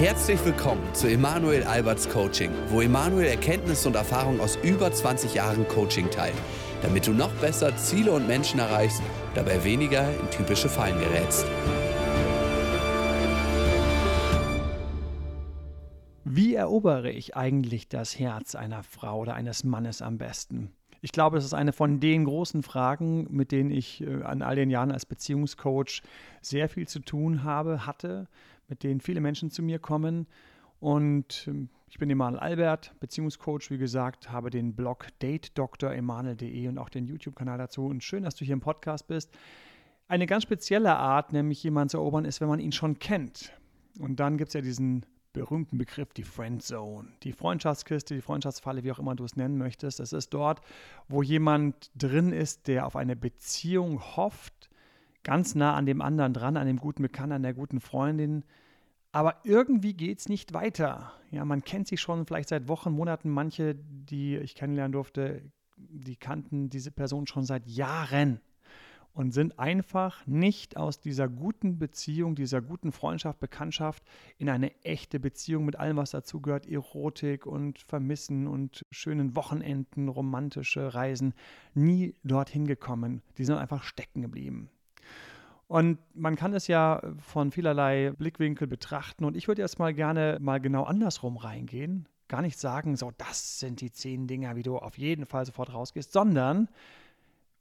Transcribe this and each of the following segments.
Herzlich willkommen zu Emanuel Alberts Coaching, wo Emanuel Erkenntnisse und Erfahrung aus über 20 Jahren Coaching teilt, damit du noch besser Ziele und Menschen erreichst, dabei weniger in typische Fallen gerätst. Wie erobere ich eigentlich das Herz einer Frau oder eines Mannes am besten? Ich glaube, das ist eine von den großen Fragen, mit denen ich äh, an all den Jahren als Beziehungscoach sehr viel zu tun habe, hatte, mit denen viele Menschen zu mir kommen. Und ähm, ich bin Emanuel Albert, Beziehungscoach, wie gesagt, habe den Blog datedremanuel.de und auch den YouTube-Kanal dazu. Und schön, dass du hier im Podcast bist. Eine ganz spezielle Art, nämlich jemanden zu erobern, ist, wenn man ihn schon kennt. Und dann gibt es ja diesen berühmten Begriff, die Friendzone, die Freundschaftskiste, die Freundschaftsfalle, wie auch immer du es nennen möchtest. Das ist dort, wo jemand drin ist, der auf eine Beziehung hofft, ganz nah an dem anderen dran, an dem guten Bekannten, an der guten Freundin. Aber irgendwie geht es nicht weiter. Ja, man kennt sie schon vielleicht seit Wochen, Monaten. Manche, die ich kennenlernen durfte, die kannten diese Person schon seit Jahren und sind einfach nicht aus dieser guten Beziehung, dieser guten Freundschaft, Bekanntschaft in eine echte Beziehung mit allem, was dazugehört, Erotik und Vermissen und schönen Wochenenden, romantische Reisen, nie dorthin gekommen. Die sind einfach stecken geblieben. Und man kann es ja von vielerlei Blickwinkel betrachten. Und ich würde jetzt mal gerne mal genau andersrum reingehen. Gar nicht sagen, so, das sind die zehn Dinger, wie du auf jeden Fall sofort rausgehst, sondern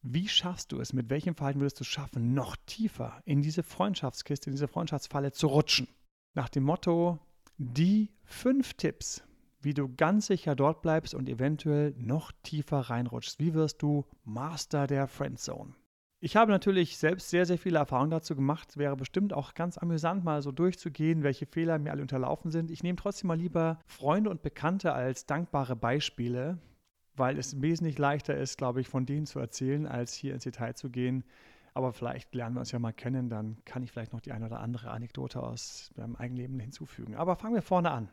wie schaffst du es, mit welchem Verhalten würdest du es schaffen, noch tiefer in diese Freundschaftskiste, in diese Freundschaftsfalle zu rutschen? Nach dem Motto, die fünf Tipps, wie du ganz sicher dort bleibst und eventuell noch tiefer reinrutschst. Wie wirst du Master der Friendzone? Ich habe natürlich selbst sehr, sehr viele Erfahrungen dazu gemacht. Wäre bestimmt auch ganz amüsant, mal so durchzugehen, welche Fehler mir alle unterlaufen sind. Ich nehme trotzdem mal lieber Freunde und Bekannte als dankbare Beispiele, weil es wesentlich leichter ist, glaube ich, von denen zu erzählen, als hier ins Detail zu gehen. Aber vielleicht lernen wir uns ja mal kennen, dann kann ich vielleicht noch die eine oder andere Anekdote aus meinem eigenen Leben hinzufügen. Aber fangen wir vorne an.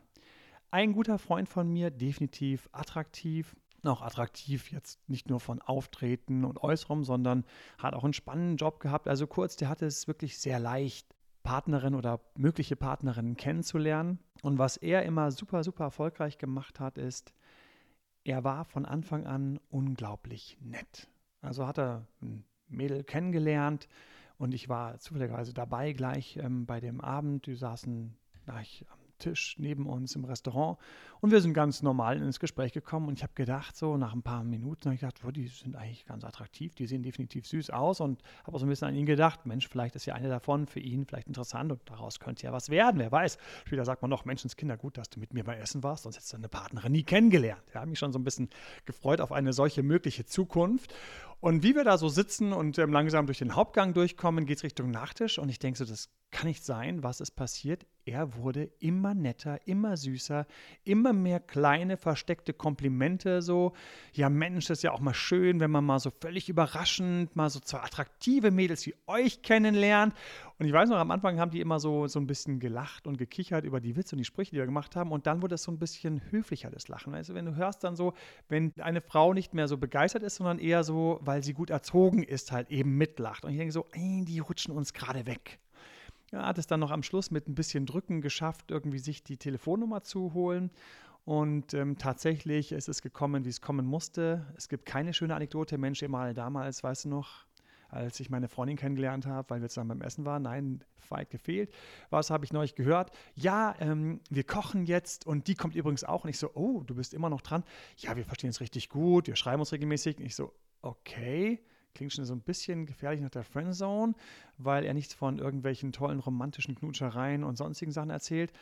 Ein guter Freund von mir, definitiv attraktiv, noch attraktiv, jetzt nicht nur von Auftreten und Äußerem, sondern hat auch einen spannenden Job gehabt. Also kurz, der hatte es wirklich sehr leicht, Partnerin oder mögliche Partnerinnen kennenzulernen. Und was er immer super, super erfolgreich gemacht hat, ist, er war von Anfang an unglaublich nett. Also hat er ein Mädel kennengelernt und ich war zufälligerweise dabei gleich ähm, bei dem Abend. Die saßen gleich Tisch neben uns im Restaurant. Und wir sind ganz normal ins Gespräch gekommen. Und ich habe gedacht, so nach ein paar Minuten ich gedacht, oh, die sind eigentlich ganz attraktiv, die sehen definitiv süß aus. Und habe auch so ein bisschen an ihn gedacht, Mensch, vielleicht ist ja eine davon für ihn vielleicht interessant und daraus könnte ja was werden, wer weiß. Später sagt man noch, Menschenskinder, gut, dass du mit mir bei Essen warst, sonst hättest du deine Partnerin nie kennengelernt. Ich habe mich schon so ein bisschen gefreut auf eine solche mögliche Zukunft und wie wir da so sitzen und ähm, langsam durch den Hauptgang durchkommen, geht es Richtung Nachtisch und ich denke so, das kann nicht sein, was ist passiert? Er wurde immer netter, immer süßer, immer mehr kleine, versteckte Komplimente so. Ja, Mensch, das ist ja auch mal schön, wenn man mal so völlig überraschend mal so zwei attraktive Mädels wie euch kennenlernt. Und ich weiß noch, am Anfang haben die immer so, so ein bisschen gelacht und gekichert über die Witze und die Sprüche, die wir gemacht haben. Und dann wurde es so ein bisschen höflicher, das Lachen. Also wenn du hörst dann so, wenn eine Frau nicht mehr so begeistert ist, sondern eher so, weil sie gut erzogen ist, halt eben mitlacht. Und ich denke so, ey, die rutschen uns gerade weg. Er hat es dann noch am Schluss mit ein bisschen Drücken geschafft, irgendwie sich die Telefonnummer zu holen. Und ähm, tatsächlich ist es gekommen, wie es kommen musste. Es gibt keine schöne Anekdote. Mensch, mal damals, weißt du noch, als ich meine Freundin kennengelernt habe, weil wir zusammen beim Essen waren. Nein, weit gefehlt. Was habe ich neulich gehört? Ja, ähm, wir kochen jetzt und die kommt übrigens auch. Und ich so, oh, du bist immer noch dran. Ja, wir verstehen uns richtig gut, wir schreiben uns regelmäßig. Und ich so, okay. Klingt schon so ein bisschen gefährlich nach der Friendzone, weil er nichts von irgendwelchen tollen romantischen Knutschereien und sonstigen Sachen erzählt.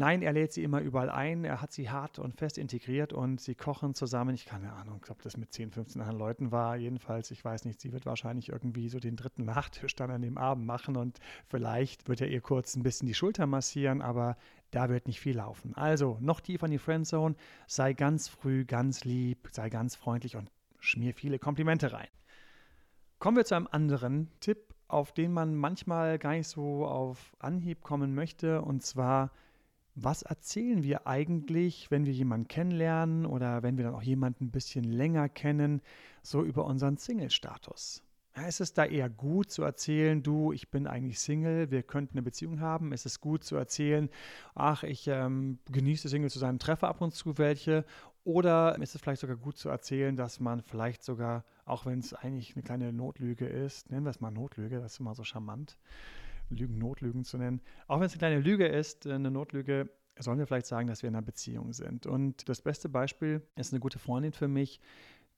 Nein, er lädt sie immer überall ein. Er hat sie hart und fest integriert und sie kochen zusammen. Ich keine Ahnung, ob das mit 10, 15 anderen Leuten war. Jedenfalls, ich weiß nicht, sie wird wahrscheinlich irgendwie so den dritten Nachtisch dann an dem Abend machen und vielleicht wird er ihr kurz ein bisschen die Schulter massieren, aber da wird nicht viel laufen. Also noch tiefer in die Friendzone. Sei ganz früh, ganz lieb, sei ganz freundlich und schmier viele Komplimente rein. Kommen wir zu einem anderen Tipp, auf den man manchmal gar nicht so auf Anhieb kommen möchte, und zwar, was erzählen wir eigentlich, wenn wir jemanden kennenlernen oder wenn wir dann auch jemanden ein bisschen länger kennen, so über unseren Single-Status? Ist es da eher gut zu erzählen, du, ich bin eigentlich Single, wir könnten eine Beziehung haben? Ist es gut zu erzählen, ach, ich ähm, genieße Single zu sein, treffe ab und zu welche? Oder ist es vielleicht sogar gut zu erzählen, dass man vielleicht sogar, auch wenn es eigentlich eine kleine Notlüge ist, nennen wir es mal Notlüge, das ist immer so charmant, Lügen Notlügen zu nennen, auch wenn es eine kleine Lüge ist, äh, eine Notlüge, sollen wir vielleicht sagen, dass wir in einer Beziehung sind. Und das beste Beispiel ist eine gute Freundin für mich,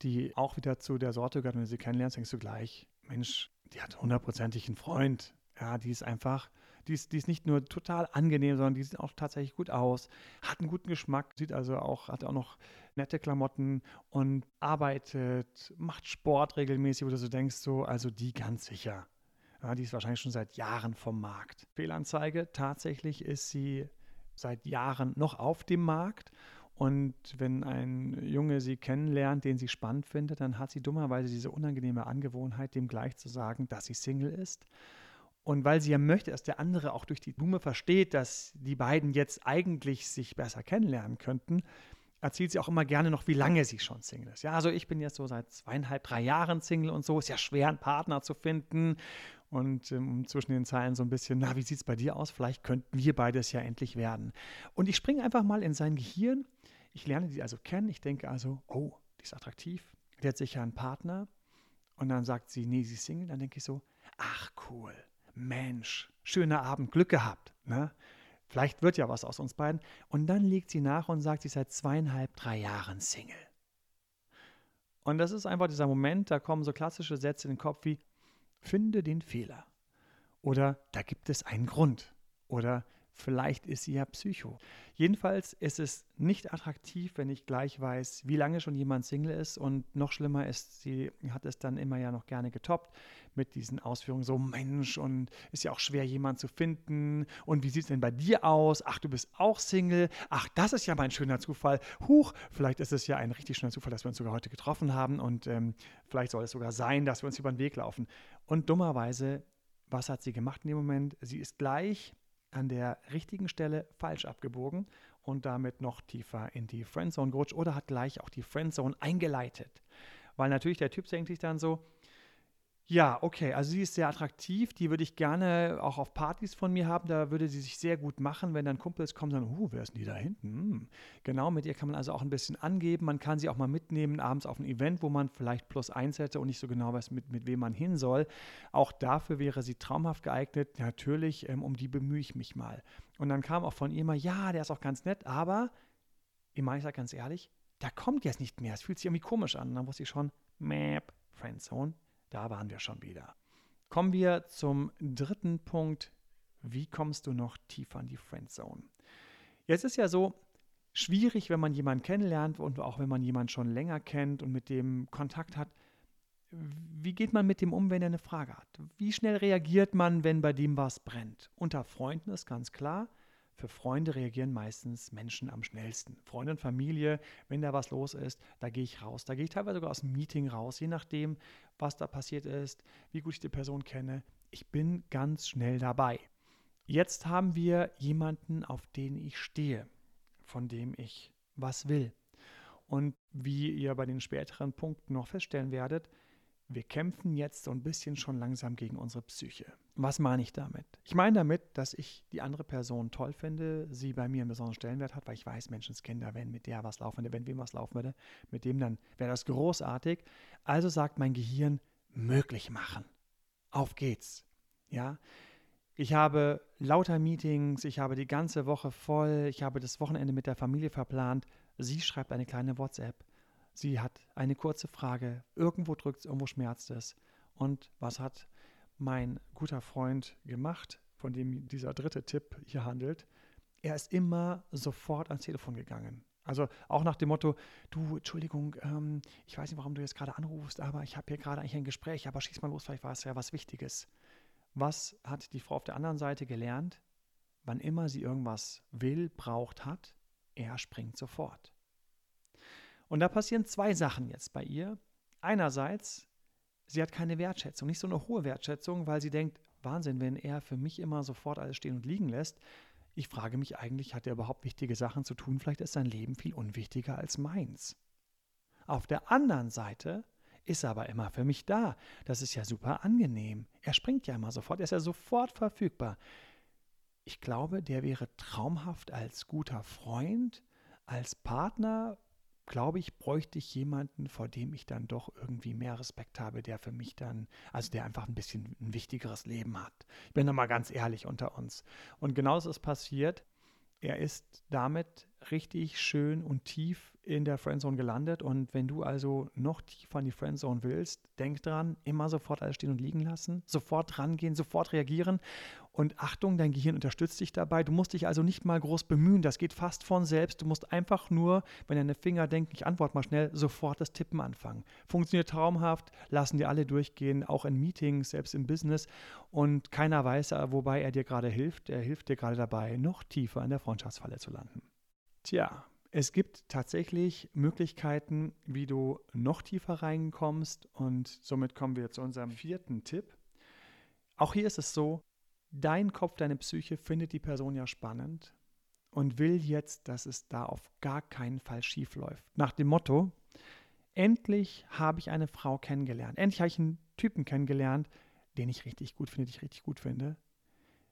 die auch wieder zu der Sorte gehört, wenn du sie kennenlernst, denkst du gleich, Mensch, die hat hundertprozentig einen Freund. Ja, die ist einfach, die ist, die ist nicht nur total angenehm, sondern die sieht auch tatsächlich gut aus, hat einen guten Geschmack, sieht also auch, hat auch noch nette Klamotten und arbeitet, macht Sport regelmäßig, wo du so denkst, so, also die ganz sicher. Ja, die ist wahrscheinlich schon seit Jahren vom Markt. Fehlanzeige, tatsächlich ist sie seit Jahren noch auf dem Markt und wenn ein Junge sie kennenlernt, den sie spannend findet, dann hat sie dummerweise diese unangenehme Angewohnheit, dem gleich zu sagen, dass sie Single ist. Und weil sie ja möchte, dass der andere auch durch die Blume versteht, dass die beiden jetzt eigentlich sich besser kennenlernen könnten, erzählt sie auch immer gerne noch, wie lange sie schon Single ist. Ja, also ich bin jetzt so seit zweieinhalb, drei Jahren Single und so. Ist ja schwer, einen Partner zu finden. Und ähm, zwischen den Zeilen so ein bisschen, na, wie sieht es bei dir aus? Vielleicht könnten wir beides ja endlich werden. Und ich springe einfach mal in sein Gehirn ich lerne die also kennen. Ich denke also, oh, die ist attraktiv. Die hat sicher einen Partner. Und dann sagt sie, nee, sie ist Single. Dann denke ich so, ach cool, Mensch, schöner Abend, Glück gehabt. Ne? Vielleicht wird ja was aus uns beiden. Und dann legt sie nach und sagt, sie ist seit zweieinhalb, drei Jahren Single. Und das ist einfach dieser Moment, da kommen so klassische Sätze in den Kopf wie, finde den Fehler. Oder da gibt es einen Grund. Oder Vielleicht ist sie ja Psycho. Jedenfalls ist es nicht attraktiv, wenn ich gleich weiß, wie lange schon jemand Single ist. Und noch schlimmer ist, sie hat es dann immer ja noch gerne getoppt mit diesen Ausführungen so, Mensch, und ist ja auch schwer, jemanden zu finden. Und wie sieht es denn bei dir aus? Ach, du bist auch Single. Ach, das ist ja mein schöner Zufall. Huch, vielleicht ist es ja ein richtig schöner Zufall, dass wir uns sogar heute getroffen haben. Und ähm, vielleicht soll es sogar sein, dass wir uns über den Weg laufen. Und dummerweise, was hat sie gemacht in dem Moment? Sie ist gleich an der richtigen Stelle falsch abgebogen und damit noch tiefer in die Friendzone gerutscht oder hat gleich auch die Friendzone eingeleitet. Weil natürlich der Typ denkt sich dann so, ja, okay, also sie ist sehr attraktiv, die würde ich gerne auch auf Partys von mir haben, da würde sie sich sehr gut machen, wenn dann Kumpels kommen und sagen, uh, wer ist denn die da hinten? Hm. Genau, mit ihr kann man also auch ein bisschen angeben, man kann sie auch mal mitnehmen abends auf ein Event, wo man vielleicht plus eins hätte und nicht so genau weiß, mit, mit wem man hin soll. Auch dafür wäre sie traumhaft geeignet, natürlich, ähm, um die bemühe ich mich mal. Und dann kam auch von ihr mal, ja, der ist auch ganz nett, aber, ich meine, ich sage ganz ehrlich, da kommt jetzt nicht mehr, es fühlt sich irgendwie komisch an. Und dann wusste ich schon, Map, Friendzone, da waren wir schon wieder. Kommen wir zum dritten Punkt. Wie kommst du noch tiefer in die Friendzone? Jetzt ist ja so, schwierig, wenn man jemanden kennenlernt und auch wenn man jemanden schon länger kennt und mit dem Kontakt hat. Wie geht man mit dem um, wenn er eine Frage hat? Wie schnell reagiert man, wenn bei dem was brennt? Unter Freunden ist ganz klar, für Freunde reagieren meistens Menschen am schnellsten. Freunde und Familie, wenn da was los ist, da gehe ich raus. Da gehe ich teilweise sogar aus dem Meeting raus, je nachdem, was da passiert ist, wie gut ich die Person kenne. Ich bin ganz schnell dabei. Jetzt haben wir jemanden, auf den ich stehe, von dem ich was will. Und wie ihr bei den späteren Punkten noch feststellen werdet, wir kämpfen jetzt so ein bisschen schon langsam gegen unsere Psyche. Was meine ich damit? Ich meine damit, dass ich die andere Person toll finde, sie bei mir einen besonderen Stellenwert hat, weil ich weiß, Menschenskinder, wenn mit der was laufen würde, wenn wem was laufen würde, mit dem dann wäre das großartig. Also sagt mein Gehirn, möglich machen. Auf geht's. Ja. Ich habe lauter Meetings, ich habe die ganze Woche voll, ich habe das Wochenende mit der Familie verplant. Sie schreibt eine kleine WhatsApp. Sie hat eine kurze Frage. Irgendwo drückt es, irgendwo schmerzt es. Und was hat mein guter Freund gemacht, von dem dieser dritte Tipp hier handelt? Er ist immer sofort ans Telefon gegangen. Also auch nach dem Motto, du, Entschuldigung, ähm, ich weiß nicht, warum du jetzt gerade anrufst, aber ich habe hier gerade eigentlich ein Gespräch, aber schieß mal los, vielleicht war es ja was Wichtiges. Was hat die Frau auf der anderen Seite gelernt? Wann immer sie irgendwas will, braucht, hat, er springt sofort. Und da passieren zwei Sachen jetzt bei ihr. Einerseits, sie hat keine Wertschätzung, nicht so eine hohe Wertschätzung, weil sie denkt, Wahnsinn, wenn er für mich immer sofort alles stehen und liegen lässt. Ich frage mich eigentlich, hat er überhaupt wichtige Sachen zu tun? Vielleicht ist sein Leben viel unwichtiger als meins. Auf der anderen Seite ist aber immer für mich da. Das ist ja super angenehm. Er springt ja immer sofort, er ist ja sofort verfügbar. Ich glaube, der wäre traumhaft als guter Freund, als Partner. Glaube ich, bräuchte ich jemanden, vor dem ich dann doch irgendwie mehr Respekt habe, der für mich dann, also der einfach ein bisschen ein wichtigeres Leben hat. Ich bin da mal ganz ehrlich unter uns. Und genauso ist passiert. Er ist damit richtig schön und tief in der Friendzone gelandet. Und wenn du also noch tiefer in die Friendzone willst, denk dran, immer sofort alles stehen und liegen lassen, sofort rangehen, sofort reagieren. Und Achtung, dein Gehirn unterstützt dich dabei. Du musst dich also nicht mal groß bemühen. Das geht fast von selbst. Du musst einfach nur, wenn deine Finger denken, ich antworte mal schnell, sofort das Tippen anfangen. Funktioniert traumhaft, lassen dir alle durchgehen, auch in Meetings, selbst im Business. Und keiner weiß, wobei er dir gerade hilft. Er hilft dir gerade dabei, noch tiefer in der Freundschaftsfalle zu landen. Tja, es gibt tatsächlich Möglichkeiten, wie du noch tiefer reinkommst. Und somit kommen wir zu unserem vierten Tipp. Auch hier ist es so, dein Kopf, deine Psyche findet die Person ja spannend und will jetzt, dass es da auf gar keinen Fall schief läuft. Nach dem Motto, endlich habe ich eine Frau kennengelernt, endlich habe ich einen Typen kennengelernt, den ich richtig gut finde, den ich richtig gut finde,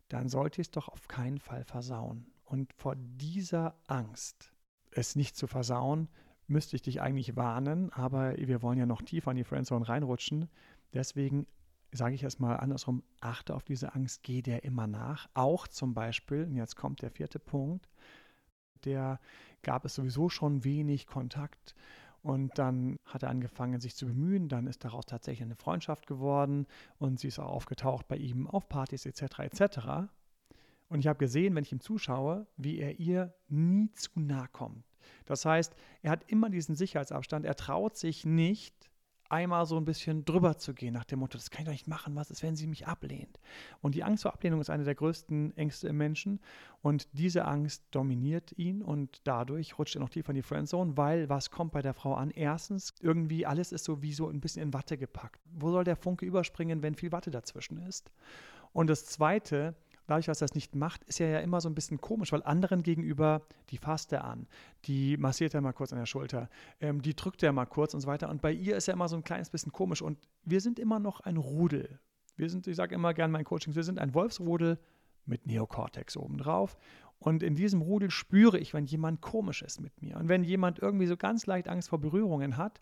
dann sollte ich es doch auf keinen Fall versauen. Und vor dieser Angst, es nicht zu versauen, müsste ich dich eigentlich warnen, aber wir wollen ja noch tiefer in die Friendzone reinrutschen. Deswegen sage ich erstmal andersrum, achte auf diese Angst, geh der immer nach. Auch zum Beispiel, und jetzt kommt der vierte Punkt, der gab es sowieso schon wenig Kontakt und dann hat er angefangen, sich zu bemühen. Dann ist daraus tatsächlich eine Freundschaft geworden und sie ist auch aufgetaucht bei ihm auf Partys etc. etc. Und ich habe gesehen, wenn ich ihm zuschaue, wie er ihr nie zu nahe kommt. Das heißt, er hat immer diesen Sicherheitsabstand. Er traut sich nicht, einmal so ein bisschen drüber zu gehen, nach dem Motto, das kann ich doch nicht machen, was ist, wenn sie mich ablehnt? Und die Angst vor Ablehnung ist eine der größten Ängste im Menschen und diese Angst dominiert ihn und dadurch rutscht er noch tiefer in die Friendzone, weil was kommt bei der Frau an? Erstens, irgendwie alles ist so wie so ein bisschen in Watte gepackt. Wo soll der Funke überspringen, wenn viel Watte dazwischen ist? Und das Zweite, dadurch, dass er das nicht macht, ist er ja immer so ein bisschen komisch, weil anderen gegenüber, die fasst er an, die massiert er mal kurz an der Schulter, ähm, die drückt er mal kurz und so weiter. Und bei ihr ist er immer so ein kleines bisschen komisch. Und wir sind immer noch ein Rudel. Wir sind, ich sage immer gerne in meinen Coachings, wir sind ein Wolfsrudel mit Neokortex obendrauf. Und in diesem Rudel spüre ich, wenn jemand komisch ist mit mir. Und wenn jemand irgendwie so ganz leicht Angst vor Berührungen hat,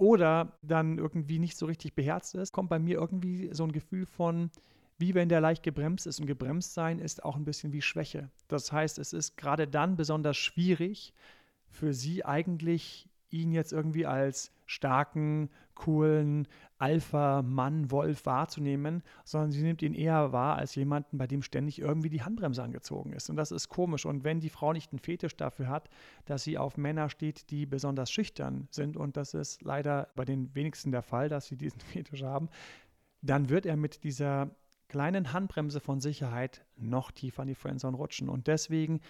oder dann irgendwie nicht so richtig beherzt ist, kommt bei mir irgendwie so ein Gefühl von, wie wenn der leicht gebremst ist. Und gebremst sein ist auch ein bisschen wie Schwäche. Das heißt, es ist gerade dann besonders schwierig für sie eigentlich, ihn jetzt irgendwie als starken, coolen Alpha-Mann, Wolf wahrzunehmen, sondern sie nimmt ihn eher wahr als jemanden, bei dem ständig irgendwie die Handbremse angezogen ist. Und das ist komisch. Und wenn die Frau nicht einen Fetisch dafür hat, dass sie auf Männer steht, die besonders schüchtern sind, und das ist leider bei den wenigsten der Fall, dass sie diesen Fetisch haben, dann wird er mit dieser kleinen Handbremse von Sicherheit noch tiefer in die Friendzone rutschen. Und deswegen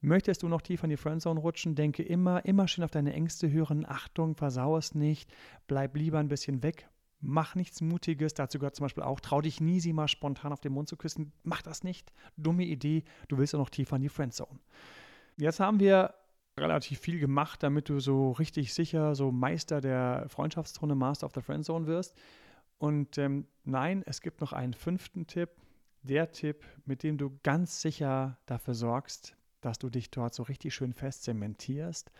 möchtest du noch tiefer in die Friendzone rutschen, denke immer, immer schön auf deine Ängste hören. Achtung, versau es nicht. Bleib lieber ein bisschen weg. Mach nichts Mutiges. Dazu gehört zum Beispiel auch, trau dich nie, sie mal spontan auf den Mund zu küssen. Mach das nicht. Dumme Idee. Du willst ja noch tiefer in die Friendzone. Jetzt haben wir relativ viel gemacht, damit du so richtig sicher so Meister der Freundschaftszone, Master of the Friendzone wirst. Und ähm, nein, es gibt noch einen fünften Tipp. Der Tipp, mit dem du ganz sicher dafür sorgst, dass du dich dort so richtig schön fest zementierst.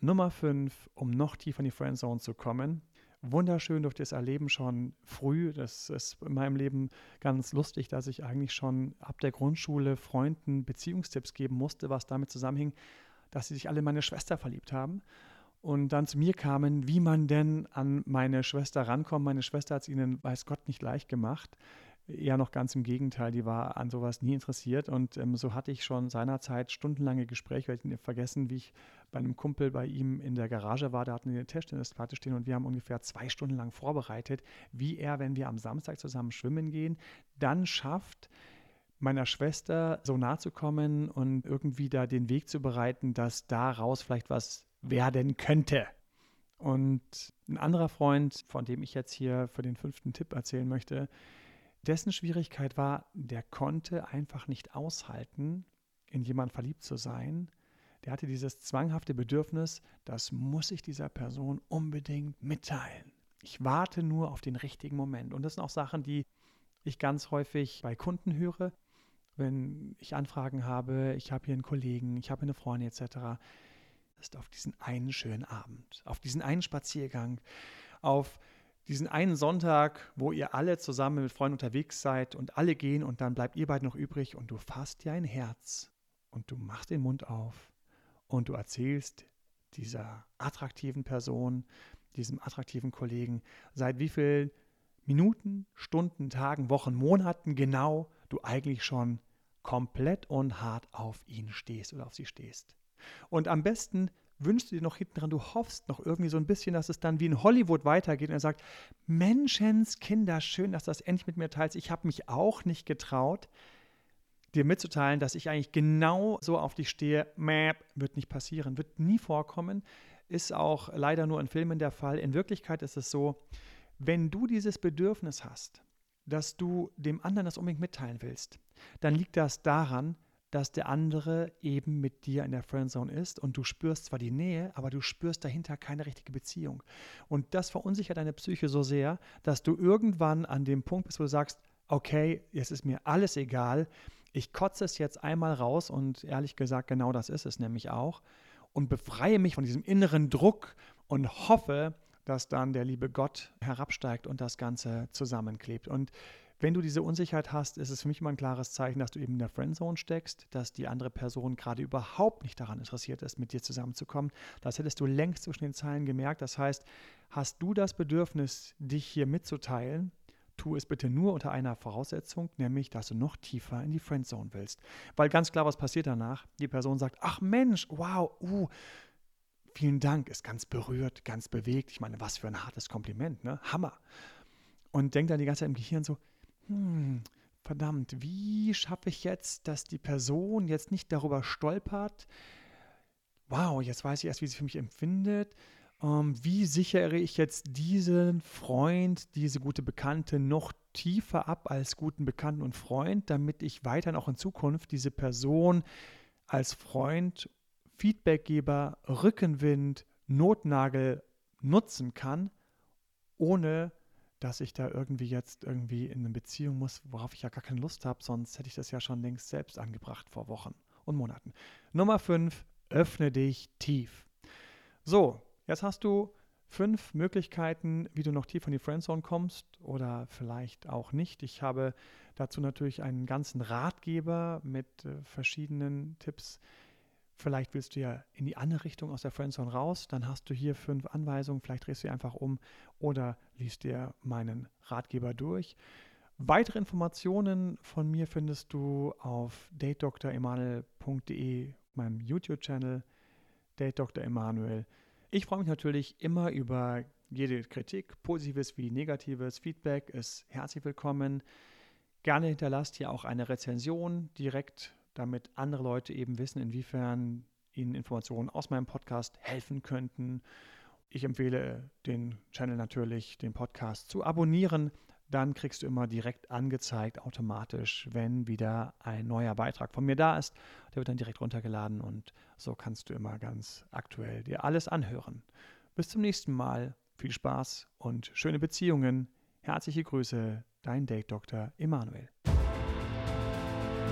Nummer fünf, um noch tiefer in die Friendzone zu kommen. Wunderschön durch das Erleben schon früh. Das ist in meinem Leben ganz lustig, dass ich eigentlich schon ab der Grundschule Freunden Beziehungstipps geben musste, was damit zusammenhing, dass sie sich alle in meine Schwester verliebt haben und dann zu mir kamen, wie man denn an meine Schwester rankommt. Meine Schwester hat es ihnen, weiß Gott, nicht leicht gemacht. Eher noch ganz im Gegenteil, die war an sowas nie interessiert. Und ähm, so hatte ich schon seinerzeit stundenlange Gespräche, werde ich nicht vergessen, wie ich bei einem Kumpel bei ihm in der Garage war. Da hatten wir eine Tischtennisplatte stehen und wir haben ungefähr zwei Stunden lang vorbereitet, wie er, wenn wir am Samstag zusammen schwimmen gehen, dann schafft, meiner Schwester so nahe zu kommen und irgendwie da den Weg zu bereiten, dass daraus vielleicht was werden könnte. Und ein anderer Freund, von dem ich jetzt hier für den fünften Tipp erzählen möchte, dessen Schwierigkeit war, der konnte einfach nicht aushalten, in jemanden verliebt zu sein. Der hatte dieses zwanghafte Bedürfnis, das muss ich dieser Person unbedingt mitteilen. Ich warte nur auf den richtigen Moment. Und das sind auch Sachen, die ich ganz häufig bei Kunden höre, wenn ich Anfragen habe, ich habe hier einen Kollegen, ich habe eine Freundin etc. Ist auf diesen einen schönen Abend, auf diesen einen Spaziergang, auf diesen einen Sonntag, wo ihr alle zusammen mit Freunden unterwegs seid und alle gehen und dann bleibt ihr beide noch übrig und du fasst dir ein Herz und du machst den Mund auf und du erzählst dieser attraktiven Person, diesem attraktiven Kollegen, seit wie vielen Minuten, Stunden, Tagen, Wochen, Monaten genau du eigentlich schon komplett und hart auf ihn stehst oder auf sie stehst. Und am besten wünschst du dir noch hinten dran, du hoffst noch irgendwie so ein bisschen, dass es dann wie in Hollywood weitergeht und er sagt, Menschenskinder, schön, dass du das endlich mit mir teilst. Ich habe mich auch nicht getraut, dir mitzuteilen, dass ich eigentlich genau so auf dich stehe. Mäh, wird nicht passieren, wird nie vorkommen. Ist auch leider nur in Filmen der Fall. In Wirklichkeit ist es so, wenn du dieses Bedürfnis hast, dass du dem anderen das unbedingt mitteilen willst, dann liegt das daran, dass der andere eben mit dir in der Friendzone ist und du spürst zwar die Nähe, aber du spürst dahinter keine richtige Beziehung. Und das verunsichert deine Psyche so sehr, dass du irgendwann an dem Punkt bist, wo du sagst, okay, jetzt ist mir alles egal, ich kotze es jetzt einmal raus und ehrlich gesagt, genau das ist es nämlich auch und befreie mich von diesem inneren Druck und hoffe, dass dann der liebe Gott herabsteigt und das Ganze zusammenklebt. Und wenn du diese Unsicherheit hast, ist es für mich immer ein klares Zeichen, dass du eben in der Friendzone steckst, dass die andere Person gerade überhaupt nicht daran interessiert ist, mit dir zusammenzukommen. Das hättest du längst zwischen den Zeilen gemerkt. Das heißt, hast du das Bedürfnis, dich hier mitzuteilen, tu es bitte nur unter einer Voraussetzung, nämlich, dass du noch tiefer in die Friendzone willst. Weil ganz klar, was passiert danach? Die Person sagt, ach Mensch, wow, uh, vielen Dank, ist ganz berührt, ganz bewegt. Ich meine, was für ein hartes Kompliment, ne? Hammer. Und denkt dann die ganze Zeit im Gehirn so, hm, verdammt, wie schaffe ich jetzt, dass die Person jetzt nicht darüber stolpert? Wow, jetzt weiß ich erst, wie sie für mich empfindet. Ähm, wie sichere ich jetzt diesen Freund, diese gute Bekannte noch tiefer ab als guten Bekannten und Freund, damit ich weiterhin auch in Zukunft diese Person als Freund, Feedbackgeber, Rückenwind, Notnagel nutzen kann, ohne dass ich da irgendwie jetzt irgendwie in eine Beziehung muss, worauf ich ja gar keine Lust habe, sonst hätte ich das ja schon längst selbst angebracht vor Wochen und Monaten. Nummer 5, öffne dich tief. So, jetzt hast du fünf Möglichkeiten, wie du noch tiefer in die Friendzone kommst oder vielleicht auch nicht. Ich habe dazu natürlich einen ganzen Ratgeber mit äh, verschiedenen Tipps, Vielleicht willst du ja in die andere Richtung aus der Friendzone raus, dann hast du hier fünf Anweisungen, vielleicht drehst du einfach um oder liest dir meinen Ratgeber durch. Weitere Informationen von mir findest du auf datedremanuel.de, meinem YouTube-Channel Date Dr. Emanuel. Ich freue mich natürlich immer über jede Kritik, positives wie negatives Feedback ist herzlich willkommen. Gerne hinterlasst hier auch eine Rezension direkt damit andere Leute eben wissen, inwiefern ihnen Informationen aus meinem Podcast helfen könnten. Ich empfehle den Channel natürlich, den Podcast zu abonnieren. Dann kriegst du immer direkt angezeigt, automatisch, wenn wieder ein neuer Beitrag von mir da ist. Der wird dann direkt runtergeladen und so kannst du immer ganz aktuell dir alles anhören. Bis zum nächsten Mal. Viel Spaß und schöne Beziehungen. Herzliche Grüße, dein Date Dr. Emanuel.